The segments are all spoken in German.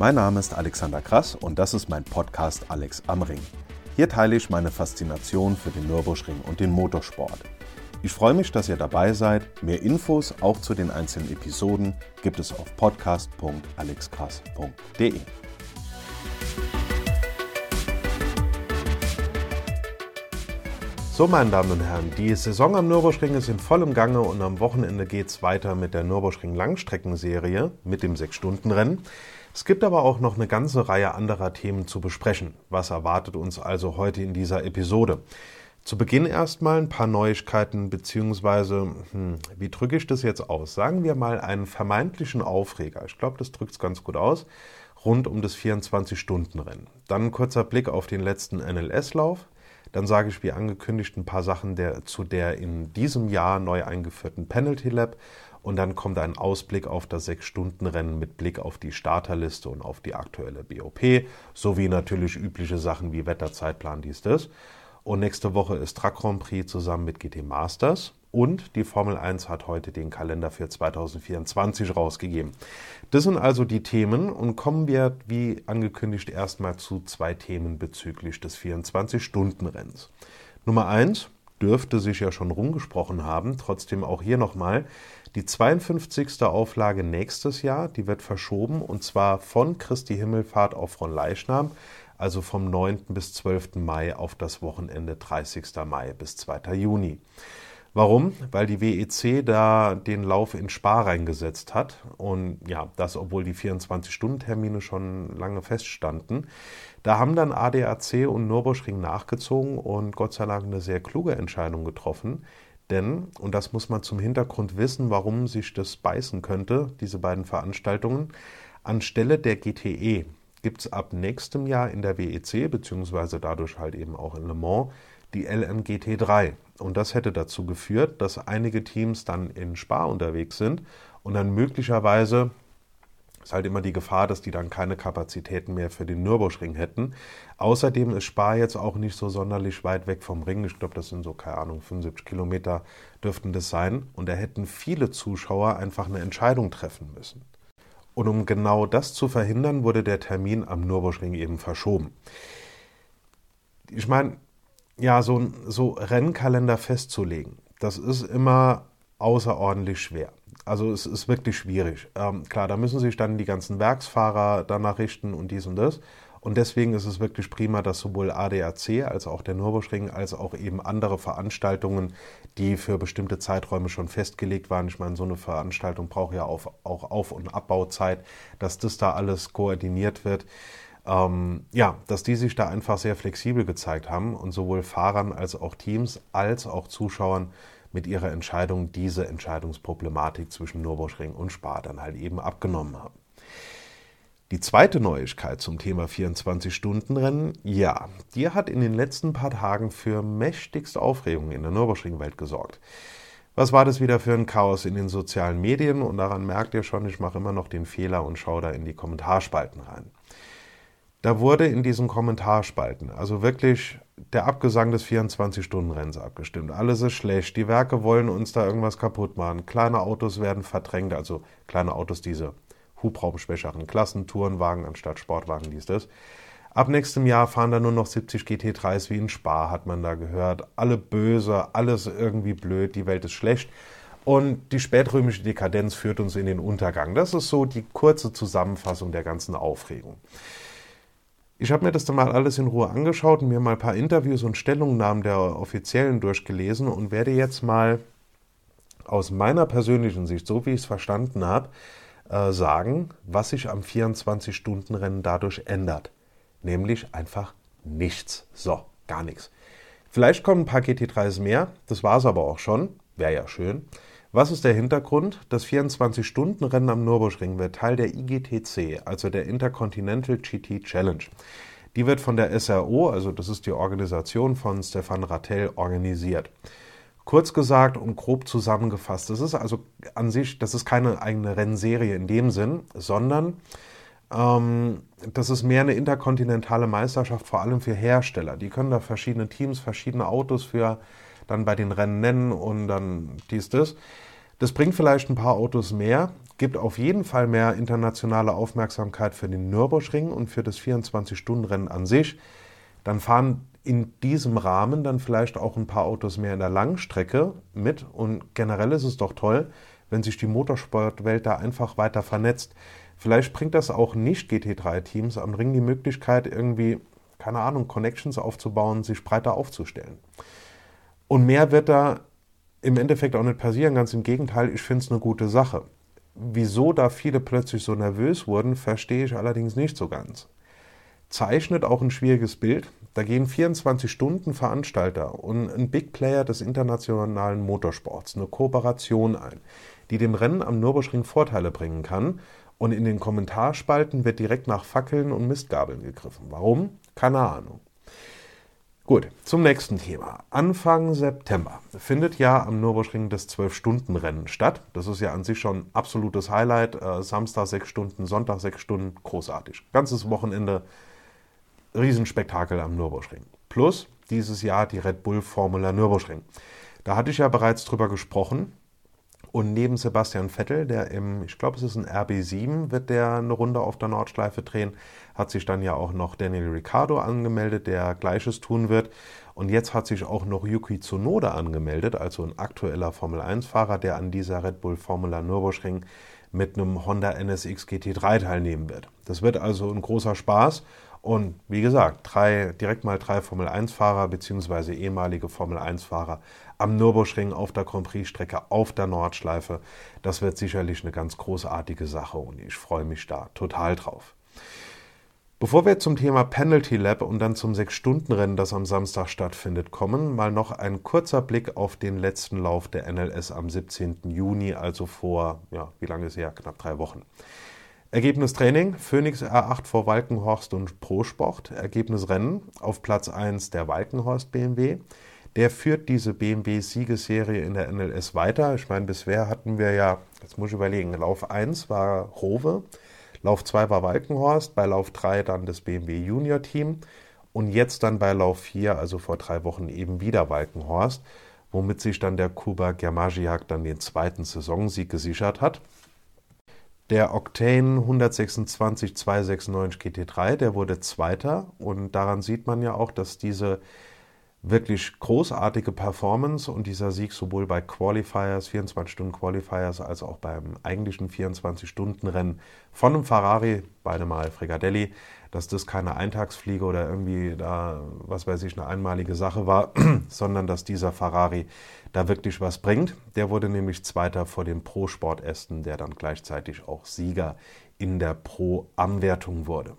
Mein Name ist Alexander Krass und das ist mein Podcast Alex am Ring. Hier teile ich meine Faszination für den Nürburgring und den Motorsport. Ich freue mich, dass ihr dabei seid. Mehr Infos auch zu den einzelnen Episoden gibt es auf podcast.alexkrass.de. So, meine Damen und Herren, die Saison am Nürburgring ist in vollem Gange und am Wochenende geht es weiter mit der Nürburgring Langstreckenserie mit dem 6-Stunden-Rennen. Es gibt aber auch noch eine ganze Reihe anderer Themen zu besprechen. Was erwartet uns also heute in dieser Episode? Zu Beginn erstmal ein paar Neuigkeiten, beziehungsweise, hm, wie drücke ich das jetzt aus? Sagen wir mal einen vermeintlichen Aufreger. Ich glaube, das drückt es ganz gut aus. Rund um das 24-Stunden-Rennen. Dann ein kurzer Blick auf den letzten NLS-Lauf. Dann sage ich wie angekündigt ein paar Sachen der, zu der in diesem Jahr neu eingeführten Penalty Lab und dann kommt ein Ausblick auf das Sechs-Stunden-Rennen mit Blick auf die Starterliste und auf die aktuelle BOP, sowie natürlich übliche Sachen wie Wetterzeitplan, dies, das. Und nächste Woche ist Truck Grand Prix zusammen mit GT Masters. Und die Formel 1 hat heute den Kalender für 2024 rausgegeben. Das sind also die Themen und kommen wir, wie angekündigt, erstmal zu zwei Themen bezüglich des 24-Stunden-Renns. Nummer 1 dürfte sich ja schon rumgesprochen haben, trotzdem auch hier nochmal. Die 52. Auflage nächstes Jahr, die wird verschoben und zwar von Christi Himmelfahrt auf Fronleichnam, also vom 9. bis 12. Mai auf das Wochenende 30. Mai bis 2. Juni. Warum? Weil die WEC da den Lauf in Spa reingesetzt hat. Und ja, das, obwohl die 24-Stunden-Termine schon lange feststanden. Da haben dann ADAC und Nürburgring nachgezogen und Gott sei Dank eine sehr kluge Entscheidung getroffen. Denn, und das muss man zum Hintergrund wissen, warum sich das beißen könnte, diese beiden Veranstaltungen, anstelle der GTE gibt es ab nächstem Jahr in der WEC, beziehungsweise dadurch halt eben auch in Le Mans, die LMGT3. Und das hätte dazu geführt, dass einige Teams dann in Spa unterwegs sind und dann möglicherweise ist halt immer die Gefahr, dass die dann keine Kapazitäten mehr für den Nürburgring hätten. Außerdem ist Spa jetzt auch nicht so sonderlich weit weg vom Ring. Ich glaube, das sind so, keine Ahnung, 75 Kilometer dürften das sein. Und da hätten viele Zuschauer einfach eine Entscheidung treffen müssen. Und um genau das zu verhindern, wurde der Termin am Nürburgring eben verschoben. Ich meine, ja, so, so Rennkalender festzulegen, das ist immer außerordentlich schwer. Also es ist wirklich schwierig. Ähm, klar, da müssen sich dann die ganzen Werksfahrer danach richten und dies und das. Und deswegen ist es wirklich prima, dass sowohl ADAC als auch der Nürburgring als auch eben andere Veranstaltungen, die für bestimmte Zeiträume schon festgelegt waren, ich meine, so eine Veranstaltung braucht ja auch, auch Auf- und Abbauzeit, dass das da alles koordiniert wird ähm, ja, dass die sich da einfach sehr flexibel gezeigt haben und sowohl Fahrern als auch Teams als auch Zuschauern mit ihrer Entscheidung diese Entscheidungsproblematik zwischen Nürburgring und Spa dann halt eben abgenommen haben. Die zweite Neuigkeit zum Thema 24-Stunden-Rennen, ja, die hat in den letzten paar Tagen für mächtigste Aufregung in der Nürburgring-Welt gesorgt. Was war das wieder für ein Chaos in den sozialen Medien? Und daran merkt ihr schon, ich mache immer noch den Fehler und schaue da in die Kommentarspalten rein. Da wurde in diesen Kommentarspalten, also wirklich der Abgesang des 24-Stunden-Renns abgestimmt. Alles ist schlecht, die Werke wollen uns da irgendwas kaputt machen. Kleine Autos werden verdrängt, also kleine Autos, diese hubraumschwächeren Klassen, Tourenwagen anstatt Sportwagen, dies, das. Ab nächstem Jahr fahren da nur noch 70 GT3s wie in Spa, hat man da gehört. Alle böse, alles irgendwie blöd, die Welt ist schlecht. Und die spätrömische Dekadenz führt uns in den Untergang. Das ist so die kurze Zusammenfassung der ganzen Aufregung. Ich habe mir das dann mal alles in Ruhe angeschaut und mir mal ein paar Interviews und Stellungnahmen der Offiziellen durchgelesen und werde jetzt mal aus meiner persönlichen Sicht, so wie ich es verstanden habe, äh, sagen, was sich am 24-Stunden-Rennen dadurch ändert. Nämlich einfach nichts. So, gar nichts. Vielleicht kommen ein paar GT3s mehr, das war es aber auch schon, wäre ja schön. Was ist der Hintergrund? Das 24-Stunden-Rennen am Nürburgring wird Teil der IGTC, also der Intercontinental GT Challenge. Die wird von der SRO, also das ist die Organisation von Stefan Rattel, organisiert. Kurz gesagt und grob zusammengefasst, das ist also an sich, das ist keine eigene Rennserie in dem Sinn, sondern ähm, das ist mehr eine interkontinentale Meisterschaft, vor allem für Hersteller. Die können da verschiedene Teams, verschiedene Autos für dann bei den Rennen nennen und dann dies, das. Das bringt vielleicht ein paar Autos mehr. gibt auf jeden Fall mehr internationale Aufmerksamkeit für den Nürburgring und für das 24-Stunden-Rennen an sich. Dann fahren in diesem Rahmen dann vielleicht auch ein paar Autos mehr in der Langstrecke mit. Und generell ist es doch toll, wenn sich die Motorsportwelt da einfach weiter vernetzt. Vielleicht bringt das auch nicht GT3-Teams am Ring die Möglichkeit, irgendwie, keine Ahnung, Connections aufzubauen, sich breiter aufzustellen. Und mehr wird da im Endeffekt auch nicht passieren. Ganz im Gegenteil, ich finde es eine gute Sache. Wieso da viele plötzlich so nervös wurden, verstehe ich allerdings nicht so ganz. Zeichnet auch ein schwieriges Bild. Da gehen 24 Stunden Veranstalter und ein Big Player des internationalen Motorsports eine Kooperation ein, die dem Rennen am Nürburgring Vorteile bringen kann. Und in den Kommentarspalten wird direkt nach Fackeln und Mistgabeln gegriffen. Warum? Keine Ahnung. Gut, zum nächsten Thema. Anfang September findet ja am Nürburgring das 12-Stunden-Rennen statt. Das ist ja an sich schon absolutes Highlight. Äh, Samstag sechs Stunden, Sonntag sechs Stunden, großartig. Ganzes Wochenende, Riesenspektakel am Nürburgring. Plus dieses Jahr die Red Bull Formula Nürburgring. Da hatte ich ja bereits drüber gesprochen. Und neben Sebastian Vettel, der im, ich glaube, es ist ein RB7, wird der eine Runde auf der Nordschleife drehen, hat sich dann ja auch noch Daniel Ricciardo angemeldet, der Gleiches tun wird. Und jetzt hat sich auch noch Yuki Tsunoda angemeldet, also ein aktueller Formel-1-Fahrer, der an dieser Red Bull Formula Nürburgring mit einem Honda NSX GT3 teilnehmen wird. Das wird also ein großer Spaß. Und wie gesagt, drei, direkt mal drei Formel-1-Fahrer bzw. ehemalige Formel-1-Fahrer am Nürburgring auf der Grand Prix-Strecke auf der Nordschleife. Das wird sicherlich eine ganz großartige Sache und ich freue mich da total drauf. Bevor wir zum Thema Penalty Lab und dann zum Sechs-Stunden-Rennen, das am Samstag stattfindet, kommen, mal noch ein kurzer Blick auf den letzten Lauf der NLS am 17. Juni, also vor, ja, wie lange ist es? Knapp drei Wochen. Ergebnis Training: Phoenix R8 vor Walkenhorst und Prosport. Ergebnis Rennen: Auf Platz 1 der Walkenhorst BMW. Der führt diese BMW-Siegesserie in der NLS weiter. Ich meine, bisher hatten wir ja, jetzt muss ich überlegen, Lauf 1 war Rowe, Lauf 2 war Walkenhorst, bei Lauf 3 dann das BMW Junior Team und jetzt dann bei Lauf 4, also vor drei Wochen eben wieder Walkenhorst, womit sich dann der Kuba Germagiak dann den zweiten Saisonsieg gesichert hat. Der Octane 126 296 GT3, der wurde Zweiter. Und daran sieht man ja auch, dass diese wirklich großartige Performance und dieser Sieg sowohl bei Qualifiers, 24-Stunden-Qualifiers, als auch beim eigentlichen 24-Stunden-Rennen von einem Ferrari, beide mal Fregadelli, dass das keine Eintagsfliege oder irgendwie da, was weiß ich, eine einmalige Sache war, sondern dass dieser Ferrari da wirklich was bringt. Der wurde nämlich Zweiter vor dem Pro-Sport Aston, der dann gleichzeitig auch Sieger in der Pro-Anwertung wurde.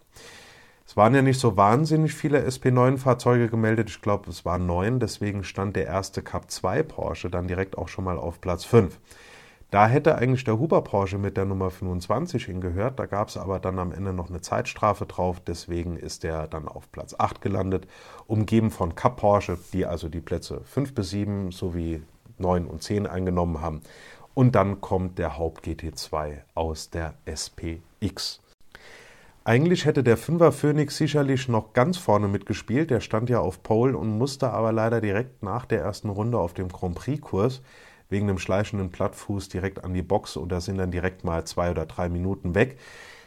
Es waren ja nicht so wahnsinnig viele SP9-Fahrzeuge gemeldet. Ich glaube, es waren neun. Deswegen stand der erste Cup 2 Porsche dann direkt auch schon mal auf Platz 5. Da hätte eigentlich der Huber Porsche mit der Nummer 25 hingehört. Da gab es aber dann am Ende noch eine Zeitstrafe drauf. Deswegen ist der dann auf Platz 8 gelandet, umgeben von Cup Porsche, die also die Plätze 5 bis 7 sowie 9 und 10 eingenommen haben. Und dann kommt der Haupt GT2 aus der SPX. Eigentlich hätte der Fünfer Phoenix sicherlich noch ganz vorne mitgespielt. Der stand ja auf Pole und musste aber leider direkt nach der ersten Runde auf dem Grand Prix-Kurs wegen dem schleichenden Plattfuß direkt an die Box und da sind dann direkt mal zwei oder drei Minuten weg.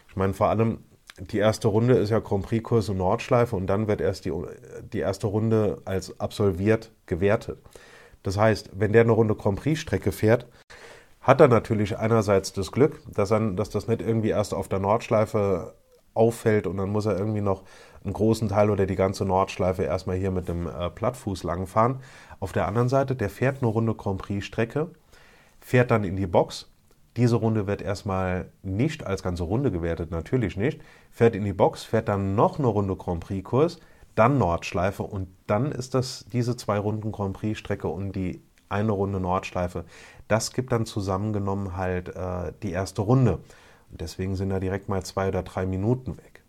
Ich meine, vor allem die erste Runde ist ja Grand Prix-Kurs und Nordschleife und dann wird erst die, die erste Runde als absolviert gewertet. Das heißt, wenn der eine Runde Grand Prix-Strecke fährt, hat er natürlich einerseits das Glück, dass, er, dass das nicht irgendwie erst auf der Nordschleife auffällt und dann muss er irgendwie noch einen großen Teil oder die ganze Nordschleife erstmal hier mit dem äh, Plattfuß langfahren. Auf der anderen Seite, der fährt eine Runde Grand Prix Strecke, fährt dann in die Box. Diese Runde wird erstmal nicht als ganze Runde gewertet, natürlich nicht. Fährt in die Box, fährt dann noch eine Runde Grand Prix Kurs, dann Nordschleife und dann ist das diese zwei Runden Grand Prix Strecke und die eine Runde Nordschleife. Das gibt dann zusammengenommen halt äh, die erste Runde. Deswegen sind da direkt mal zwei oder drei Minuten weg.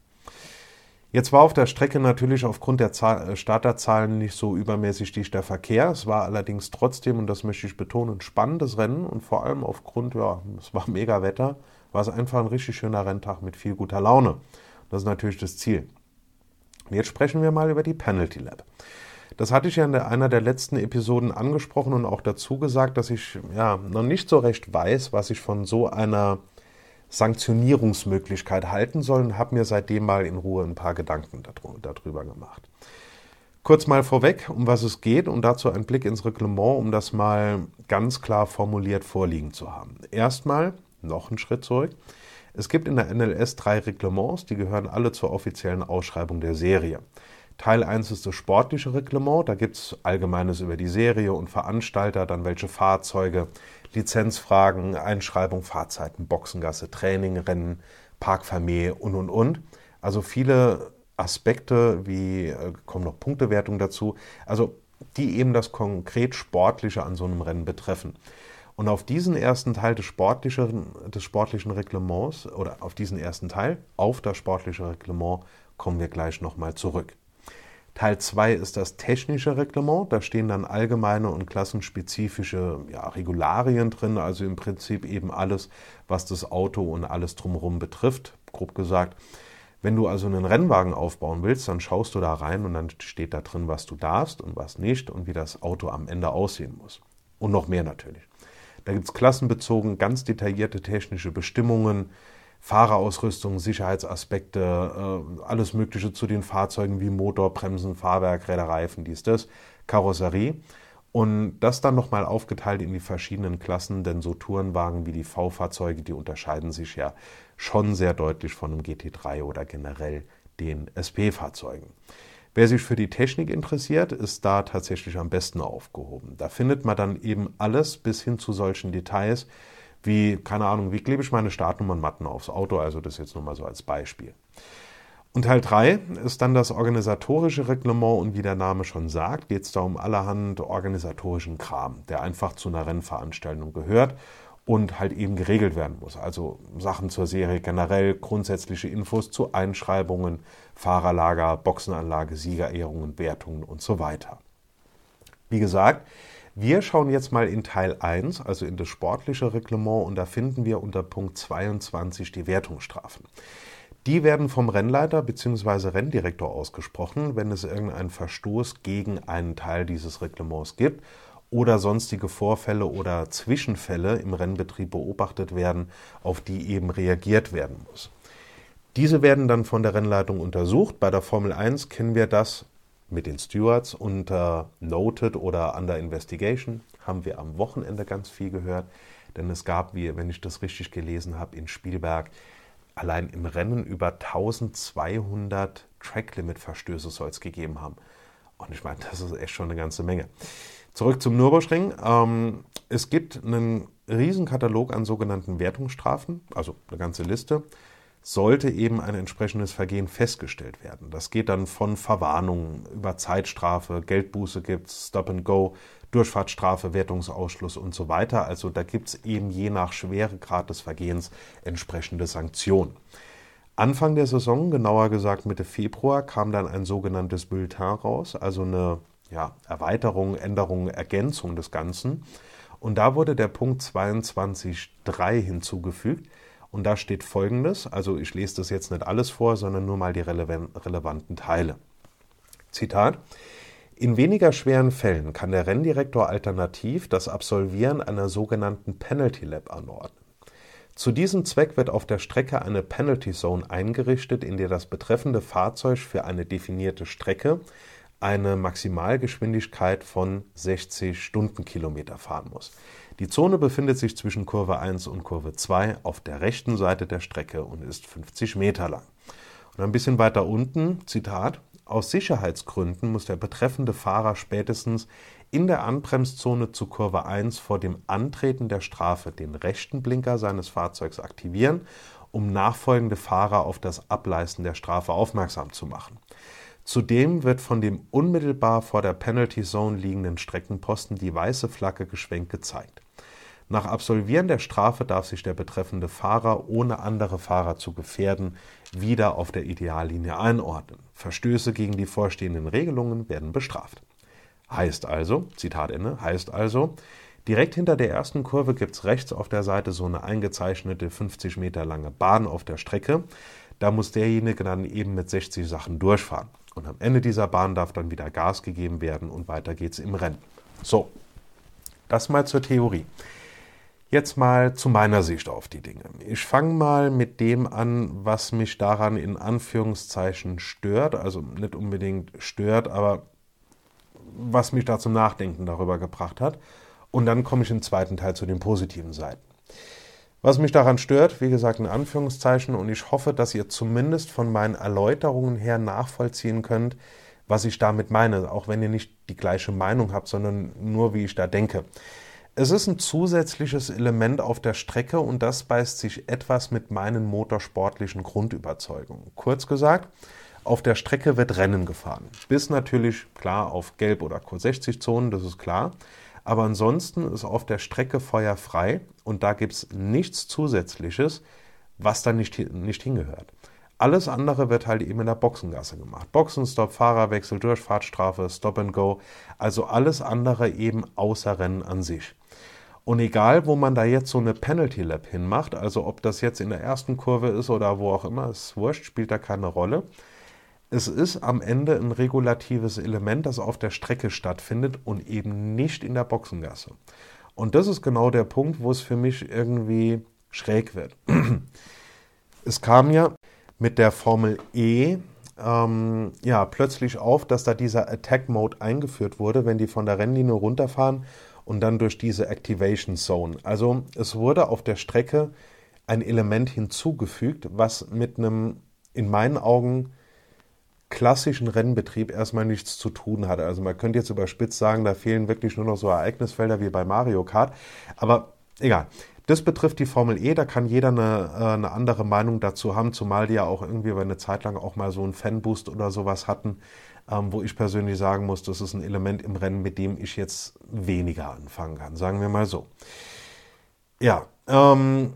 Jetzt war auf der Strecke natürlich aufgrund der äh, Starterzahlen nicht so übermäßig dichter Verkehr. Es war allerdings trotzdem, und das möchte ich betonen, ein spannendes Rennen und vor allem aufgrund, ja, es war mega Wetter, war es einfach ein richtig schöner Renntag mit viel guter Laune. Das ist natürlich das Ziel. Jetzt sprechen wir mal über die Penalty Lab. Das hatte ich ja in einer der letzten Episoden angesprochen und auch dazu gesagt, dass ich ja noch nicht so recht weiß, was ich von so einer Sanktionierungsmöglichkeit halten sollen, habe mir seitdem mal in Ruhe ein paar Gedanken darüber gemacht. Kurz mal vorweg, um was es geht und dazu ein Blick ins Reglement, um das mal ganz klar formuliert vorliegen zu haben. Erstmal noch einen Schritt zurück. Es gibt in der NLS drei Reglements, die gehören alle zur offiziellen Ausschreibung der Serie. Teil 1 ist das sportliche Reglement, da gibt es Allgemeines über die Serie und Veranstalter, dann welche Fahrzeuge, Lizenzfragen, Einschreibung, Fahrzeiten, Boxengasse, Training, Rennen, Parkfamilie und und und. Also viele Aspekte, wie äh, kommen noch Punktewertung dazu, also die eben das konkret Sportliche an so einem Rennen betreffen. Und auf diesen ersten Teil des sportlichen, des sportlichen Reglements oder auf diesen ersten Teil, auf das sportliche Reglement, kommen wir gleich nochmal zurück. Teil 2 ist das technische Reglement. Da stehen dann allgemeine und klassenspezifische ja, Regularien drin, also im Prinzip eben alles, was das Auto und alles drumherum betrifft, grob gesagt. Wenn du also einen Rennwagen aufbauen willst, dann schaust du da rein und dann steht da drin, was du darfst und was nicht und wie das Auto am Ende aussehen muss. Und noch mehr natürlich. Da gibt es klassenbezogen ganz detaillierte technische Bestimmungen, Fahrerausrüstung, Sicherheitsaspekte, äh, alles Mögliche zu den Fahrzeugen wie Motor, Bremsen, Fahrwerk, Räderreifen, dies, das, Karosserie. Und das dann nochmal aufgeteilt in die verschiedenen Klassen, denn so Tourenwagen wie die V-Fahrzeuge, die unterscheiden sich ja schon sehr deutlich von einem GT3 oder generell den SP-Fahrzeugen. Wer sich für die Technik interessiert, ist da tatsächlich am besten aufgehoben. Da findet man dann eben alles bis hin zu solchen Details wie, keine Ahnung, wie klebe ich meine Startnummernmatten aufs Auto, also das jetzt nur mal so als Beispiel. Und Teil 3 ist dann das organisatorische Reglement und wie der Name schon sagt, geht es da um allerhand organisatorischen Kram, der einfach zu einer Rennveranstaltung gehört und halt eben geregelt werden muss. Also Sachen zur Serie generell, grundsätzliche Infos zu Einschreibungen, Fahrerlager, Boxenanlage, Siegerehrungen, Wertungen und so weiter. Wie gesagt, wir schauen jetzt mal in Teil 1, also in das sportliche Reglement, und da finden wir unter Punkt 22 die Wertungsstrafen. Die werden vom Rennleiter bzw. Renndirektor ausgesprochen, wenn es irgendeinen Verstoß gegen einen Teil dieses Reglements gibt oder sonstige Vorfälle oder Zwischenfälle im Rennbetrieb beobachtet werden, auf die eben reagiert werden muss. Diese werden dann von der Rennleitung untersucht. Bei der Formel 1 kennen wir das mit den Stewards unter Noted oder Under Investigation. Haben wir am Wochenende ganz viel gehört, denn es gab, wie, wenn ich das richtig gelesen habe, in Spielberg allein im Rennen über 1200 Tracklimit-Verstöße soll es gegeben haben. Und ich meine, das ist echt schon eine ganze Menge. Zurück zum Nürburgring. Ähm, es gibt einen Riesenkatalog an sogenannten Wertungsstrafen, also eine ganze Liste, sollte eben ein entsprechendes Vergehen festgestellt werden. Das geht dann von Verwarnung über Zeitstrafe, Geldbuße gibt es, Stop and Go, Durchfahrtsstrafe, Wertungsausschluss und so weiter. Also da gibt es eben je nach Schweregrad des Vergehens entsprechende Sanktionen. Anfang der Saison, genauer gesagt Mitte Februar, kam dann ein sogenanntes Bulletin raus, also eine ja, Erweiterung, Änderung, Ergänzung des Ganzen. Und da wurde der Punkt 22.3 hinzugefügt. Und da steht folgendes, also ich lese das jetzt nicht alles vor, sondern nur mal die relevanten Teile. Zitat. In weniger schweren Fällen kann der Renndirektor alternativ das Absolvieren einer sogenannten Penalty Lab anordnen. Zu diesem Zweck wird auf der Strecke eine Penalty Zone eingerichtet, in der das betreffende Fahrzeug für eine definierte Strecke eine Maximalgeschwindigkeit von 60 Stundenkilometer fahren muss. Die Zone befindet sich zwischen Kurve 1 und Kurve 2 auf der rechten Seite der Strecke und ist 50 Meter lang. Und ein bisschen weiter unten, Zitat, aus Sicherheitsgründen muss der betreffende Fahrer spätestens in der Anbremszone zu Kurve 1 vor dem Antreten der Strafe den rechten Blinker seines Fahrzeugs aktivieren, um nachfolgende Fahrer auf das Ableisten der Strafe aufmerksam zu machen. Zudem wird von dem unmittelbar vor der Penalty Zone liegenden Streckenposten die weiße Flagge geschwenkt gezeigt. Nach Absolvieren der Strafe darf sich der betreffende Fahrer, ohne andere Fahrer zu gefährden, wieder auf der Ideallinie einordnen. Verstöße gegen die vorstehenden Regelungen werden bestraft. Heißt also, Zitat Ende, heißt also, direkt hinter der ersten Kurve gibt es rechts auf der Seite so eine eingezeichnete 50 Meter lange Bahn auf der Strecke. Da muss derjenige dann eben mit 60 Sachen durchfahren. Und am Ende dieser Bahn darf dann wieder Gas gegeben werden und weiter geht's im Rennen. So, das mal zur Theorie. Jetzt mal zu meiner Sicht auf die Dinge. Ich fange mal mit dem an, was mich daran in Anführungszeichen stört. Also nicht unbedingt stört, aber was mich da zum Nachdenken darüber gebracht hat. Und dann komme ich im zweiten Teil zu den positiven Seiten. Was mich daran stört, wie gesagt, in Anführungszeichen, und ich hoffe, dass ihr zumindest von meinen Erläuterungen her nachvollziehen könnt, was ich damit meine, auch wenn ihr nicht die gleiche Meinung habt, sondern nur wie ich da denke. Es ist ein zusätzliches Element auf der Strecke und das beißt sich etwas mit meinen motorsportlichen Grundüberzeugungen. Kurz gesagt, auf der Strecke wird Rennen gefahren. Bis natürlich, klar, auf Gelb- oder Q60-Zonen, das ist klar. Aber ansonsten ist auf der Strecke Feuer frei und da gibt es nichts Zusätzliches, was da nicht, nicht hingehört. Alles andere wird halt eben in der Boxengasse gemacht. Boxenstopp, Fahrerwechsel, Durchfahrtsstrafe, Stop and Go, also alles andere eben außer Rennen an sich. Und egal, wo man da jetzt so eine Penalty Lap hinmacht, also ob das jetzt in der ersten Kurve ist oder wo auch immer, ist wurscht, spielt da keine Rolle. Es ist am Ende ein regulatives Element, das auf der Strecke stattfindet und eben nicht in der Boxengasse. Und das ist genau der Punkt, wo es für mich irgendwie schräg wird. Es kam ja mit der Formel E ähm, ja, plötzlich auf, dass da dieser Attack Mode eingeführt wurde, wenn die von der Rennlinie runterfahren und dann durch diese Activation Zone. Also es wurde auf der Strecke ein Element hinzugefügt, was mit einem in meinen Augen klassischen Rennbetrieb erstmal nichts zu tun hat. Also man könnte jetzt überspitzt sagen, da fehlen wirklich nur noch so Ereignisfelder wie bei Mario Kart. Aber egal. Das betrifft die Formel E, da kann jeder eine, äh, eine andere Meinung dazu haben, zumal die ja auch irgendwie über eine Zeit lang auch mal so einen Fanboost oder sowas hatten ähm, wo ich persönlich sagen muss, das ist ein Element im Rennen, mit dem ich jetzt weniger anfangen kann, sagen wir mal so. Ja, ähm,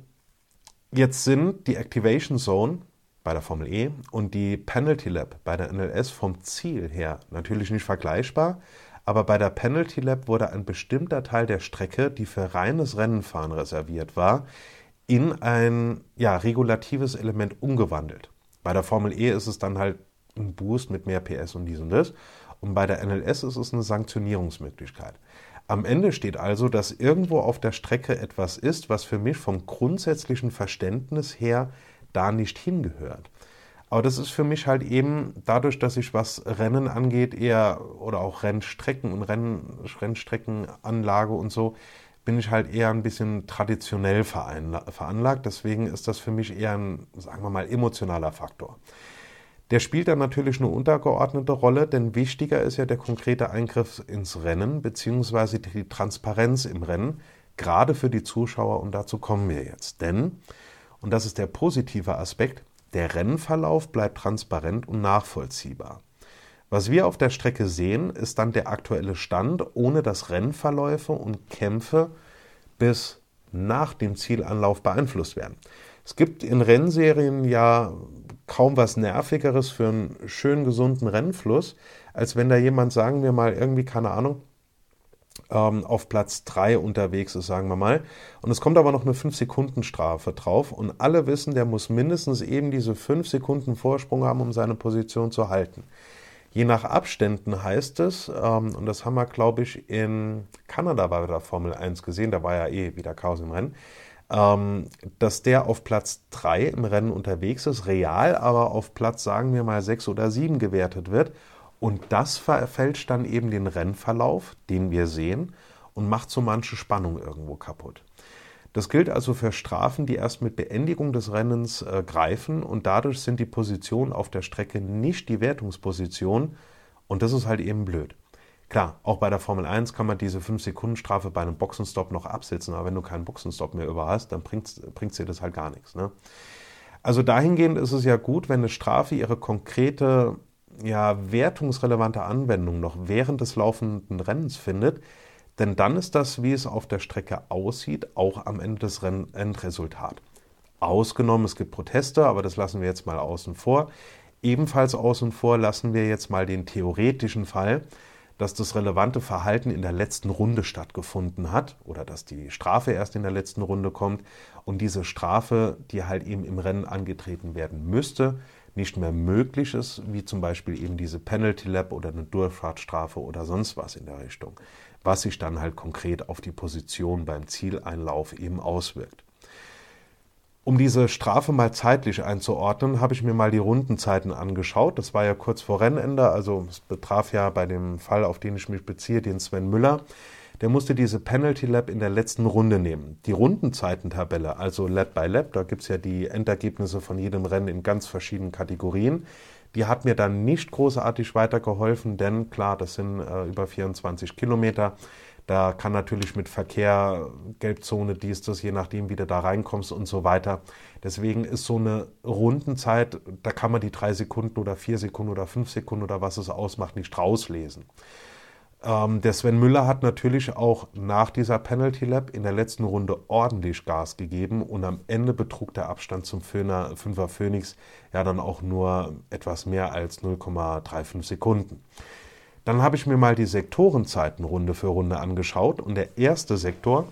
jetzt sind die Activation Zone bei der Formel E und die Penalty Lap bei der NLS vom Ziel her natürlich nicht vergleichbar, aber bei der Penalty Lap wurde ein bestimmter Teil der Strecke, die für reines Rennenfahren reserviert war, in ein ja, regulatives Element umgewandelt. Bei der Formel E ist es dann halt ein Boost mit mehr PS und dies und das. Und bei der NLS ist es eine Sanktionierungsmöglichkeit. Am Ende steht also, dass irgendwo auf der Strecke etwas ist, was für mich vom grundsätzlichen Verständnis her da nicht hingehört. Aber das ist für mich halt eben dadurch, dass ich was Rennen angeht, eher oder auch Rennstrecken und Renn, Rennstreckenanlage und so, bin ich halt eher ein bisschen traditionell veranlagt. Deswegen ist das für mich eher ein, sagen wir mal, emotionaler Faktor. Der spielt dann natürlich eine untergeordnete Rolle, denn wichtiger ist ja der konkrete Eingriff ins Rennen bzw. die Transparenz im Rennen, gerade für die Zuschauer und dazu kommen wir jetzt. Denn, und das ist der positive Aspekt, der Rennverlauf bleibt transparent und nachvollziehbar. Was wir auf der Strecke sehen, ist dann der aktuelle Stand, ohne dass Rennverläufe und Kämpfe bis nach dem Zielanlauf beeinflusst werden. Es gibt in Rennserien ja kaum was Nervigeres für einen schönen, gesunden Rennfluss, als wenn da jemand, sagen wir mal, irgendwie, keine Ahnung, ähm, auf Platz 3 unterwegs ist, sagen wir mal. Und es kommt aber noch eine 5-Sekunden-Strafe drauf. Und alle wissen, der muss mindestens eben diese 5 Sekunden Vorsprung haben, um seine Position zu halten. Je nach Abständen heißt es, ähm, und das haben wir, glaube ich, in Kanada bei der Formel 1 gesehen, da war ja eh wieder Chaos im Rennen, ähm, dass der auf Platz 3 im Rennen unterwegs ist, real aber auf Platz, sagen wir mal, 6 oder 7 gewertet wird. Und das verfälscht dann eben den Rennverlauf, den wir sehen, und macht so manche Spannung irgendwo kaputt. Das gilt also für Strafen, die erst mit Beendigung des Rennens äh, greifen und dadurch sind die Positionen auf der Strecke nicht die Wertungsposition und das ist halt eben blöd. Klar, auch bei der Formel 1 kann man diese 5-Sekunden-Strafe bei einem Boxenstopp noch absitzen, aber wenn du keinen Boxenstopp mehr über hast, dann bringt dir das halt gar nichts. Ne? Also dahingehend ist es ja gut, wenn eine Strafe ihre konkrete, ja, wertungsrelevante Anwendung noch während des laufenden Rennens findet, denn dann ist das, wie es auf der Strecke aussieht, auch am Ende des Renn Endresultat. Ausgenommen, es gibt Proteste, aber das lassen wir jetzt mal außen vor. Ebenfalls außen vor lassen wir jetzt mal den theoretischen Fall, dass das relevante Verhalten in der letzten Runde stattgefunden hat oder dass die Strafe erst in der letzten Runde kommt und diese Strafe, die halt eben im Rennen angetreten werden müsste, nicht mehr möglich ist, wie zum Beispiel eben diese Penalty Lap oder eine Durchfahrtsstrafe oder sonst was in der Richtung. was sich dann halt konkret auf die Position beim Zieleinlauf eben auswirkt. Um diese Strafe mal zeitlich einzuordnen, habe ich mir mal die Rundenzeiten angeschaut. Das war ja kurz vor Rennende, also es betraf ja bei dem Fall, auf den ich mich beziehe, den Sven Müller. Der musste diese Penalty Lap in der letzten Runde nehmen. Die Rundenzeitentabelle, also Lap by Lap, da gibt es ja die Endergebnisse von jedem Rennen in ganz verschiedenen Kategorien. Die hat mir dann nicht großartig weitergeholfen, denn klar, das sind äh, über 24 Kilometer. Da kann natürlich mit Verkehr, Gelbzone, dies, das, je nachdem, wie du da reinkommst und so weiter. Deswegen ist so eine Rundenzeit, da kann man die drei Sekunden oder vier Sekunden oder fünf Sekunden oder was es ausmacht, nicht rauslesen. Ähm, der Sven Müller hat natürlich auch nach dieser Penalty Lap in der letzten Runde ordentlich Gas gegeben und am Ende betrug der Abstand zum Fünfer Phoenix ja dann auch nur etwas mehr als 0,35 Sekunden. Dann habe ich mir mal die Sektorenzeiten Runde für Runde angeschaut und der erste Sektor,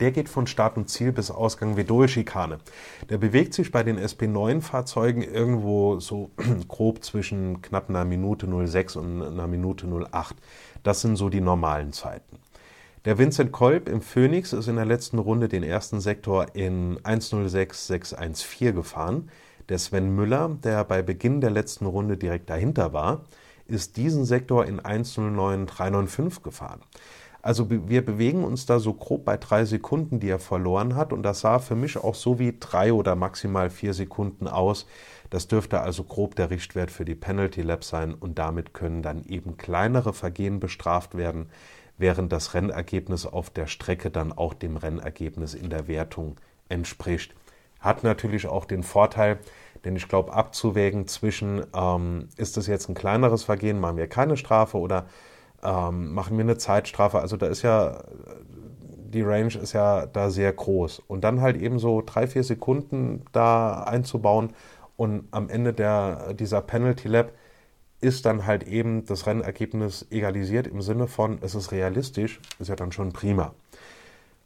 der geht von Start und Ziel bis Ausgang Vedol-Schikane. Der bewegt sich bei den SP9-Fahrzeugen irgendwo so grob zwischen knapp einer Minute 06 und einer Minute 08. Das sind so die normalen Zeiten. Der Vincent Kolb im Phoenix ist in der letzten Runde den ersten Sektor in 1.06.614 gefahren. Der Sven Müller, der bei Beginn der letzten Runde direkt dahinter war, ist diesen Sektor in 1.09.395 gefahren. Also wir bewegen uns da so grob bei drei Sekunden, die er verloren hat. Und das sah für mich auch so wie drei oder maximal vier Sekunden aus. Das dürfte also grob der Richtwert für die Penalty Lap sein. Und damit können dann eben kleinere Vergehen bestraft werden, während das Rennergebnis auf der Strecke dann auch dem Rennergebnis in der Wertung entspricht. Hat natürlich auch den Vorteil, denn ich glaube, abzuwägen zwischen, ähm, ist das jetzt ein kleineres Vergehen, machen wir keine Strafe oder ähm, machen wir eine Zeitstrafe. Also da ist ja, die Range ist ja da sehr groß. Und dann halt eben so drei, vier Sekunden da einzubauen und am Ende der, dieser Penalty Lab ist dann halt eben das Rennergebnis egalisiert im Sinne von, es ist realistisch, ist ja dann schon prima.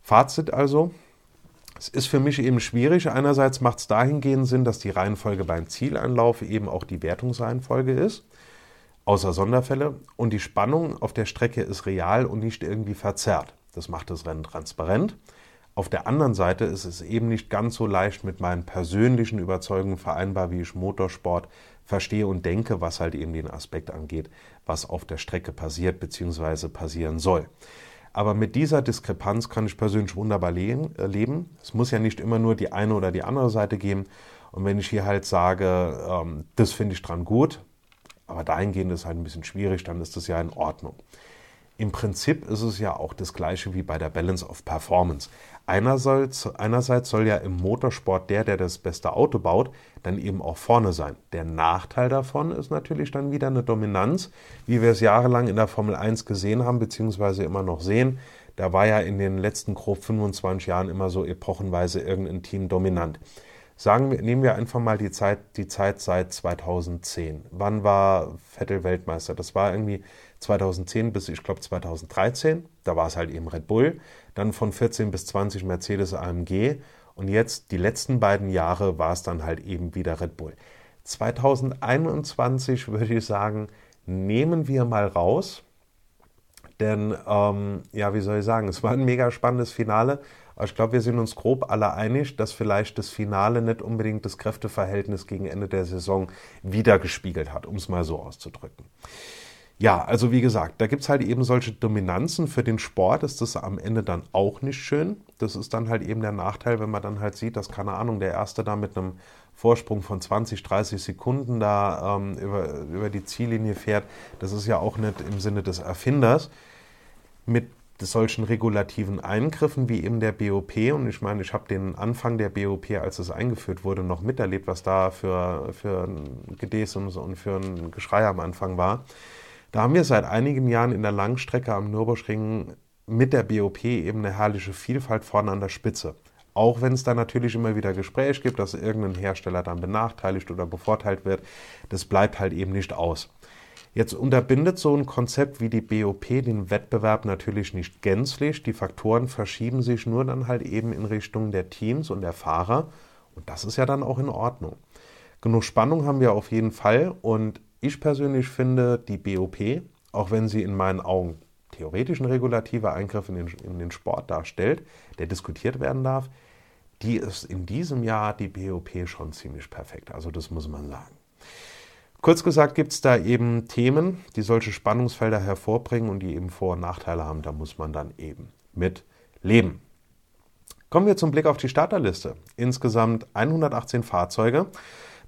Fazit also, es ist für mich eben schwierig. Einerseits macht es dahingehend Sinn, dass die Reihenfolge beim Zieleinlauf eben auch die Wertungsreihenfolge ist, außer Sonderfälle. Und die Spannung auf der Strecke ist real und nicht irgendwie verzerrt. Das macht das Rennen transparent. Auf der anderen Seite ist es eben nicht ganz so leicht mit meinen persönlichen Überzeugungen vereinbar, wie ich Motorsport verstehe und denke, was halt eben den Aspekt angeht, was auf der Strecke passiert bzw. passieren soll. Aber mit dieser Diskrepanz kann ich persönlich wunderbar äh, leben. Es muss ja nicht immer nur die eine oder die andere Seite geben. Und wenn ich hier halt sage, ähm, das finde ich dran gut, aber dahingehend ist halt ein bisschen schwierig, dann ist das ja in Ordnung. Im Prinzip ist es ja auch das gleiche wie bei der Balance of Performance. Einerseits, einerseits soll ja im Motorsport der, der das beste Auto baut, dann eben auch vorne sein. Der Nachteil davon ist natürlich dann wieder eine Dominanz, wie wir es jahrelang in der Formel 1 gesehen haben, beziehungsweise immer noch sehen. Da war ja in den letzten grob 25 Jahren immer so epochenweise irgendein Team dominant. Sagen wir, nehmen wir einfach mal die Zeit, die Zeit seit 2010. Wann war Vettel Weltmeister? Das war irgendwie 2010 bis, ich glaube, 2013. Da war es halt eben Red Bull. Dann von 14 bis 20 Mercedes AMG. Und jetzt, die letzten beiden Jahre, war es dann halt eben wieder Red Bull. 2021 würde ich sagen, nehmen wir mal raus. Denn, ähm, ja, wie soll ich sagen, es war ein mega spannendes Finale. Aber ich glaube, wir sind uns grob alle einig, dass vielleicht das Finale nicht unbedingt das Kräfteverhältnis gegen Ende der Saison wiedergespiegelt hat, um es mal so auszudrücken. Ja, also wie gesagt, da gibt es halt eben solche Dominanzen. Für den Sport ist das am Ende dann auch nicht schön. Das ist dann halt eben der Nachteil, wenn man dann halt sieht, dass, keine Ahnung, der Erste da mit einem Vorsprung von 20, 30 Sekunden da ähm, über, über die Ziellinie fährt. Das ist ja auch nicht im Sinne des Erfinders. Mit solchen regulativen Eingriffen wie eben der BOP. Und ich meine, ich habe den Anfang der BOP, als es eingeführt wurde, noch miterlebt, was da für, für ein Gedäß und, für ein Geschrei am Anfang war. Da haben wir seit einigen Jahren in der Langstrecke am Nürburgring mit der BOP eben eine herrliche Vielfalt vorne an der Spitze. Auch wenn es da natürlich immer wieder Gespräch gibt, dass irgendein Hersteller dann benachteiligt oder bevorteilt wird, das bleibt halt eben nicht aus. Jetzt unterbindet so ein Konzept wie die BOP den Wettbewerb natürlich nicht gänzlich. Die Faktoren verschieben sich nur dann halt eben in Richtung der Teams und der Fahrer. Und das ist ja dann auch in Ordnung. Genug Spannung haben wir auf jeden Fall. Und ich persönlich finde die BOP, auch wenn sie in meinen Augen theoretisch ein regulativer Eingriff in den, in den Sport darstellt, der diskutiert werden darf, die ist in diesem Jahr die BOP schon ziemlich perfekt. Also das muss man sagen. Kurz gesagt gibt es da eben Themen, die solche Spannungsfelder hervorbringen und die eben Vor- und Nachteile haben. Da muss man dann eben mit leben. Kommen wir zum Blick auf die Starterliste. Insgesamt 118 Fahrzeuge.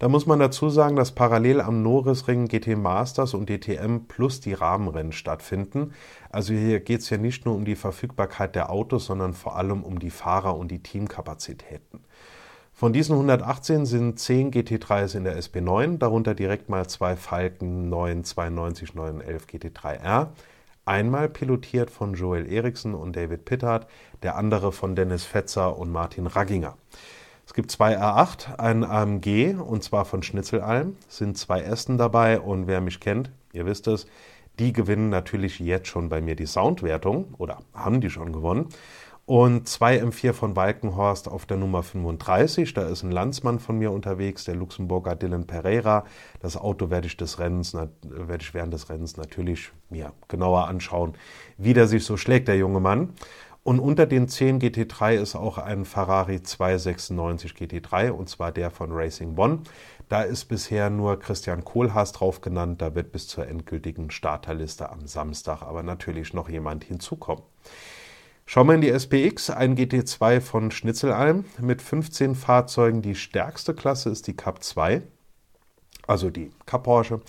Da muss man dazu sagen, dass parallel am Norrisring GT Masters und DTM plus die Rahmenrennen stattfinden. Also hier geht es ja nicht nur um die Verfügbarkeit der Autos, sondern vor allem um die Fahrer und die Teamkapazitäten. Von diesen 118 sind 10 GT3s in der SP9, darunter direkt mal zwei Falken 992 911 GT3R. Einmal pilotiert von Joel Eriksen und David Pittard, der andere von Dennis Fetzer und Martin Ragginger. Es gibt zwei R8, einen AMG und zwar von Schnitzelalm. Sind zwei Ästen dabei und wer mich kennt, ihr wisst es, die gewinnen natürlich jetzt schon bei mir die Soundwertung oder haben die schon gewonnen. Und zwei M4 von Walkenhorst auf der Nummer 35. Da ist ein Landsmann von mir unterwegs, der Luxemburger Dylan Pereira. Das Auto werde ich, des Rennens, werde ich während des Rennens natürlich mir genauer anschauen, wie der sich so schlägt, der junge Mann. Und unter den 10 GT3 ist auch ein Ferrari 296 GT3 und zwar der von Racing One. Da ist bisher nur Christian Kohlhaas drauf genannt. Da wird bis zur endgültigen Starterliste am Samstag aber natürlich noch jemand hinzukommen. Schauen wir in die SPX, ein GT2 von Schnitzelalm mit 15 Fahrzeugen. Die stärkste Klasse ist die Cup 2, also die Cup Porsche.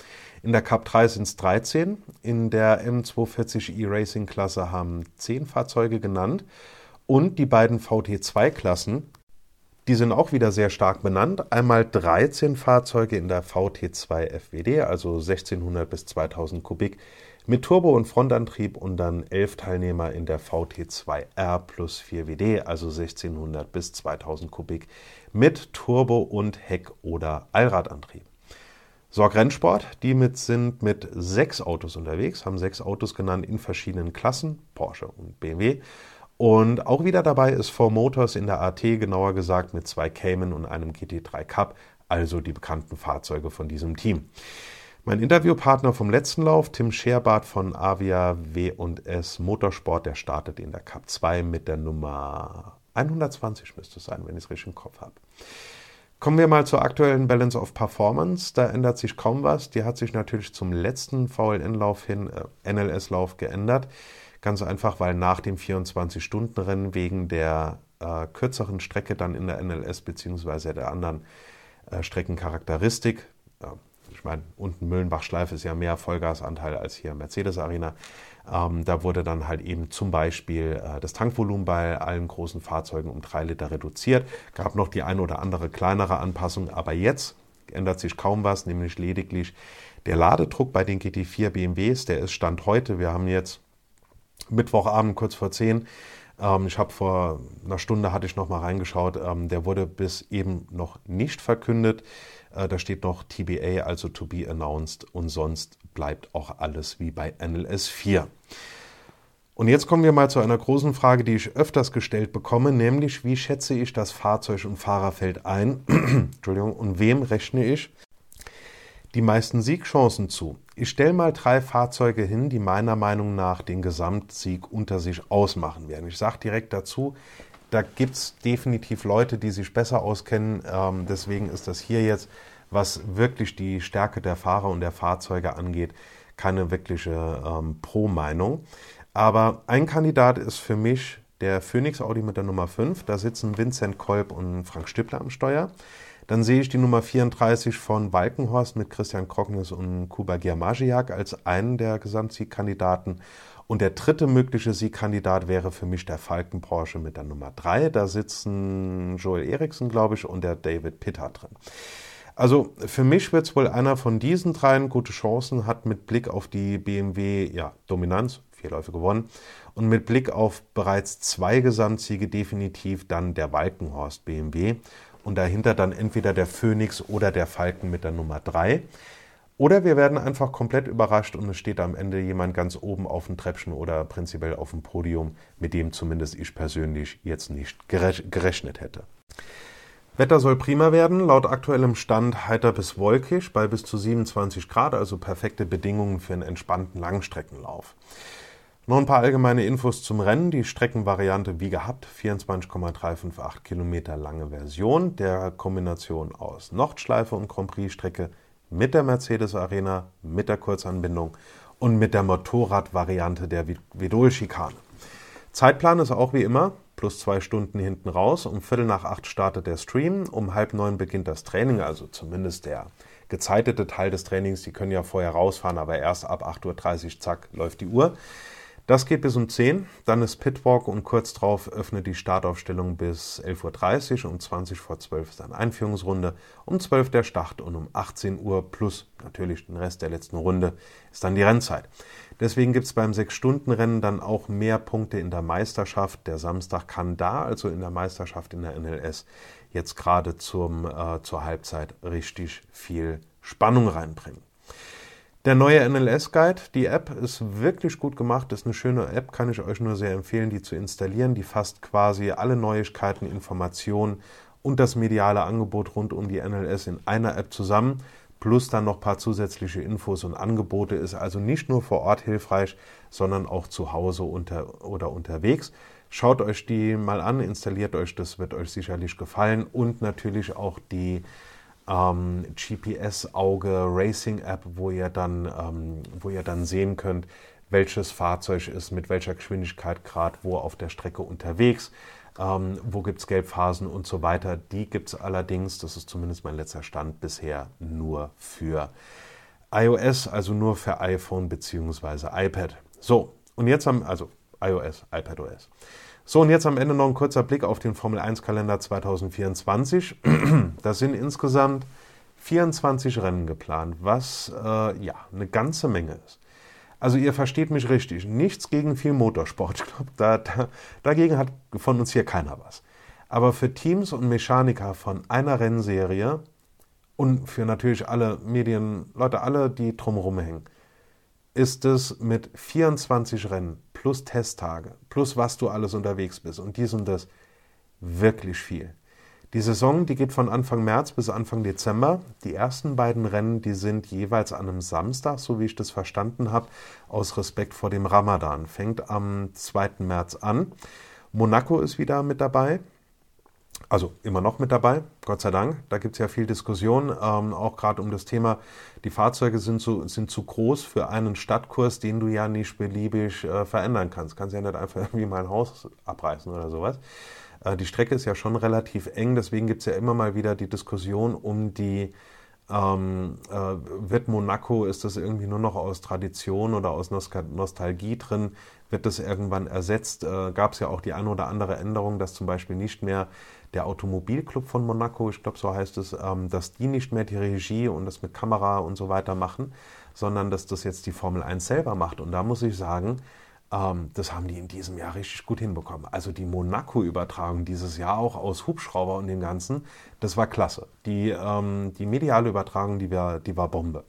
In der Cup 3 sind es 13. In der M240 E-Racing Klasse haben 10 Fahrzeuge genannt. Und die beiden VT2-Klassen, die sind auch wieder sehr stark benannt. Einmal 13 Fahrzeuge in der VT2 FWD, also 1600 bis 2000 Kubik mit Turbo- und Frontantrieb und dann 11 Teilnehmer in der VT2R plus 4WD, also 1600 bis 2000 Kubik mit Turbo- und Heck- oder Allradantrieb. Sorg Rennsport, die mit, sind mit sechs Autos unterwegs, haben sechs Autos genannt in verschiedenen Klassen, Porsche und BMW. Und auch wieder dabei ist Four Motors in der AT, genauer gesagt mit zwei Cayman und einem GT3 Cup, also die bekannten Fahrzeuge von diesem Team. Mein Interviewpartner vom letzten Lauf, Tim Scherbart von Avia W&S Motorsport, der startet in der Cup 2 mit der Nummer 120 müsste es sein, wenn ich es richtig im Kopf habe. Kommen wir mal zur aktuellen Balance of Performance. Da ändert sich kaum was. Die hat sich natürlich zum letzten VLN-Lauf hin, äh, NLS-Lauf geändert. Ganz einfach, weil nach dem 24-Stunden-Rennen wegen der äh, kürzeren Strecke dann in der NLS bzw. der anderen äh, Streckencharakteristik, ich meine, unten Müllenbach-Schleife ist ja mehr Vollgasanteil als hier Mercedes Arena, ähm, da wurde dann halt eben zum Beispiel äh, das Tankvolumen bei allen großen Fahrzeugen um drei Liter reduziert. Gab noch die eine oder andere kleinere Anpassung, aber jetzt ändert sich kaum was, nämlich lediglich der Ladedruck bei den GT4 BMWs, der ist Stand heute. Wir haben jetzt Mittwochabend kurz vor 10. Ähm, ich habe vor einer Stunde hatte ich noch mal reingeschaut. Ähm, der wurde bis eben noch nicht verkündet. Äh, da steht noch TBA, also to be announced, und sonst bleibt auch alles wie bei NLS 4. Und jetzt kommen wir mal zu einer großen Frage, die ich öfters gestellt bekomme, nämlich wie schätze ich das Fahrzeug- und Fahrerfeld ein? Entschuldigung, und wem rechne ich die meisten Siegchancen zu? Ich stelle mal drei Fahrzeuge hin, die meiner Meinung nach den Gesamtsieg unter sich ausmachen werden. Ich sage direkt dazu, da gibt es definitiv Leute, die sich besser auskennen. Ähm, deswegen ist das hier jetzt, was wirklich die Stärke der Fahrer und der Fahrzeuge angeht, keine wirkliche ähm, Pro-Meinung. Aber ein Kandidat ist für mich der Phoenix Audi mit der Nummer 5. Da sitzen Vincent Kolb und Frank Stippler am Steuer. Dann sehe ich die Nummer 34 von Walkenhorst mit Christian Krocknes und Kuba Giamagiak als einen der Gesamtsiegkandidaten. Und der dritte mögliche Siegkandidat wäre für mich der Falken Porsche mit der Nummer 3. Da sitzen Joel Eriksen, glaube ich, und der David Pitter drin. Also für mich wird es wohl einer von diesen dreien gute Chancen hat mit Blick auf die BMW ja, Dominanz, vier Läufe gewonnen, und mit Blick auf bereits zwei Gesamtsiege definitiv dann der Walkenhorst BMW und dahinter dann entweder der Phoenix oder der Falken mit der Nummer 3. Oder wir werden einfach komplett überrascht und es steht am Ende jemand ganz oben auf dem Treppchen oder prinzipiell auf dem Podium, mit dem zumindest ich persönlich jetzt nicht gerechnet hätte. Wetter soll prima werden, laut aktuellem Stand heiter bis wolkig bei bis zu 27 Grad, also perfekte Bedingungen für einen entspannten Langstreckenlauf. Noch ein paar allgemeine Infos zum Rennen. Die Streckenvariante wie gehabt, 24,358 Kilometer lange Version der Kombination aus Nordschleife und Grand Prix-Strecke mit der Mercedes Arena, mit der Kurzanbindung und mit der Motorradvariante der Vidol-Schikane. Zeitplan ist auch wie immer, plus zwei Stunden hinten raus. Um Viertel nach acht startet der Stream, um halb neun beginnt das Training, also zumindest der gezeitete Teil des Trainings. Die können ja vorher rausfahren, aber erst ab 8.30 Uhr, zack, läuft die Uhr. Das geht bis um 10, dann ist Pitwalk und kurz darauf öffnet die Startaufstellung bis 11.30 Uhr, um 20 vor 12 ist dann Einführungsrunde, um 12 der Start und um 18 Uhr plus natürlich den Rest der letzten Runde ist dann die Rennzeit. Deswegen gibt es beim 6-Stunden-Rennen dann auch mehr Punkte in der Meisterschaft. Der Samstag kann da, also in der Meisterschaft in der NLS, jetzt gerade äh, zur Halbzeit richtig viel Spannung reinbringen. Der neue NLS-Guide, die App ist wirklich gut gemacht, ist eine schöne App, kann ich euch nur sehr empfehlen, die zu installieren. Die fasst quasi alle Neuigkeiten, Informationen und das mediale Angebot rund um die NLS in einer App zusammen, plus dann noch ein paar zusätzliche Infos und Angebote. Ist also nicht nur vor Ort hilfreich, sondern auch zu Hause unter, oder unterwegs. Schaut euch die mal an, installiert euch, das wird euch sicherlich gefallen und natürlich auch die ähm, GPS-Auge Racing App, wo ihr dann, ähm, wo ihr dann sehen könnt, welches Fahrzeug ist mit welcher Geschwindigkeit gerade wo auf der Strecke unterwegs, ähm, wo gibt es Gelbphasen und so weiter. Die gibt es allerdings, das ist zumindest mein letzter Stand bisher, nur für iOS, also nur für iPhone bzw. iPad. So, und jetzt haben, also iOS, iPadOS. So, und jetzt am Ende noch ein kurzer Blick auf den Formel 1 Kalender 2024. Das sind insgesamt 24 Rennen geplant, was äh, ja eine ganze Menge ist. Also ihr versteht mich richtig, nichts gegen viel Motorsport. Ich glaube, da, da, dagegen hat von uns hier keiner was. Aber für Teams und Mechaniker von einer Rennserie und für natürlich alle Medien, Leute, alle, die drumherum hängen, ist es mit 24 Rennen plus Testtage, plus was du alles unterwegs bist und dies und das wirklich viel. Die Saison, die geht von Anfang März bis Anfang Dezember. Die ersten beiden Rennen, die sind jeweils an einem Samstag, so wie ich das verstanden habe, aus Respekt vor dem Ramadan. Fängt am 2. März an. Monaco ist wieder mit dabei also immer noch mit dabei, Gott sei Dank. Da gibt es ja viel Diskussion, ähm, auch gerade um das Thema, die Fahrzeuge sind zu, sind zu groß für einen Stadtkurs, den du ja nicht beliebig äh, verändern kannst. Kannst ja nicht einfach irgendwie mal ein Haus abreißen oder sowas. Äh, die Strecke ist ja schon relativ eng, deswegen gibt es ja immer mal wieder die Diskussion um die ähm, äh, wird Monaco, ist das irgendwie nur noch aus Tradition oder aus Nostalgie drin? Wird das irgendwann ersetzt? Äh, Gab es ja auch die eine oder andere Änderung, dass zum Beispiel nicht mehr der Automobilclub von Monaco, ich glaube so heißt es, ähm, dass die nicht mehr die Regie und das mit Kamera und so weiter machen, sondern dass das jetzt die Formel 1 selber macht. Und da muss ich sagen, ähm, das haben die in diesem Jahr richtig gut hinbekommen. Also die Monaco-Übertragung dieses Jahr auch aus Hubschrauber und dem Ganzen, das war klasse. Die, ähm, die mediale Übertragung, die war, die war Bombe.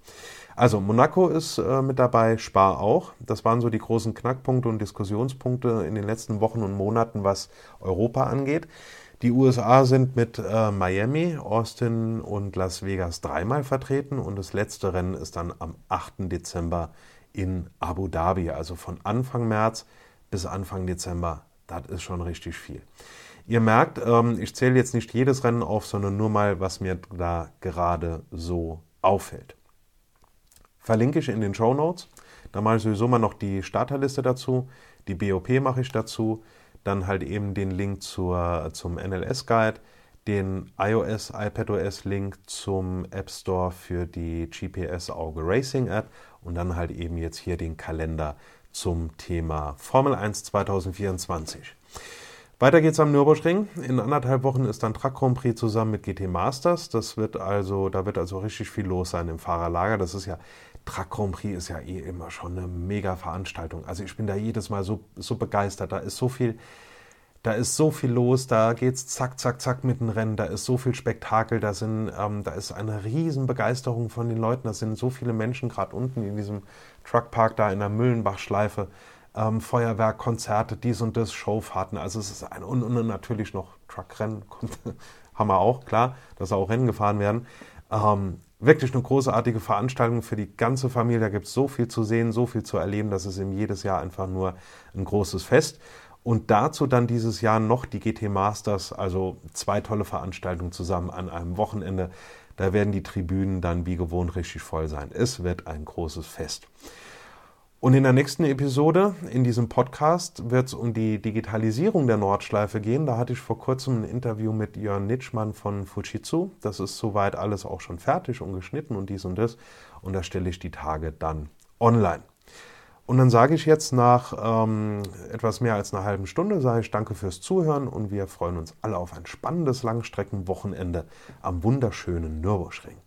Also Monaco ist äh, mit dabei, Spar auch. Das waren so die großen Knackpunkte und Diskussionspunkte in den letzten Wochen und Monaten, was Europa angeht. Die USA sind mit äh, Miami, Austin und Las Vegas dreimal vertreten und das letzte Rennen ist dann am 8. Dezember in Abu Dhabi. Also von Anfang März bis Anfang Dezember, das ist schon richtig viel. Ihr merkt, ähm, ich zähle jetzt nicht jedes Rennen auf, sondern nur mal, was mir da gerade so auffällt. Verlinke ich in den Show Notes. Da mache ich sowieso mal noch die Starterliste dazu. Die BOP mache ich dazu dann halt eben den Link zur, zum NLS-Guide, den iOS, iPadOS-Link zum App Store für die GPS Auge Racing App und dann halt eben jetzt hier den Kalender zum Thema Formel 1 2024. Weiter geht's am Nürburgring. In anderthalb Wochen ist dann Truck Grand Prix zusammen mit GT Masters. Das wird also, da wird also richtig viel los sein im Fahrerlager. Das ist ja Truck Grand Prix ist ja eh immer schon eine mega Veranstaltung. Also ich bin da jedes Mal so, so begeistert. Da ist so viel, da ist so viel los, da geht's zack, zack, zack mit dem Rennen, da ist so viel Spektakel, da sind, ähm, da ist eine riesen Begeisterung von den Leuten, da sind so viele Menschen gerade unten in diesem Truckpark da in der Müllenbachschleife, ähm, Feuerwerk, Konzerte, dies und das, Showfahrten, also es ist ein, und, und natürlich noch Truckrennen, haben wir auch, klar, dass auch Rennen gefahren werden. Ähm, wirklich eine großartige Veranstaltung für die ganze Familie. Da gibt es so viel zu sehen, so viel zu erleben. Das ist im jedes Jahr einfach nur ein großes Fest. Und dazu dann dieses Jahr noch die GT Masters, also zwei tolle Veranstaltungen zusammen an einem Wochenende. Da werden die Tribünen dann wie gewohnt richtig voll sein. Es wird ein großes Fest. Und in der nächsten Episode in diesem Podcast wird es um die Digitalisierung der Nordschleife gehen. Da hatte ich vor kurzem ein Interview mit Jörn Nitschmann von Fujitsu. Das ist soweit alles auch schon fertig und geschnitten und dies und das. Und da stelle ich die Tage dann online. Und dann sage ich jetzt nach ähm, etwas mehr als einer halben Stunde, sage ich danke fürs Zuhören und wir freuen uns alle auf ein spannendes Langstreckenwochenende am wunderschönen Nürburgring.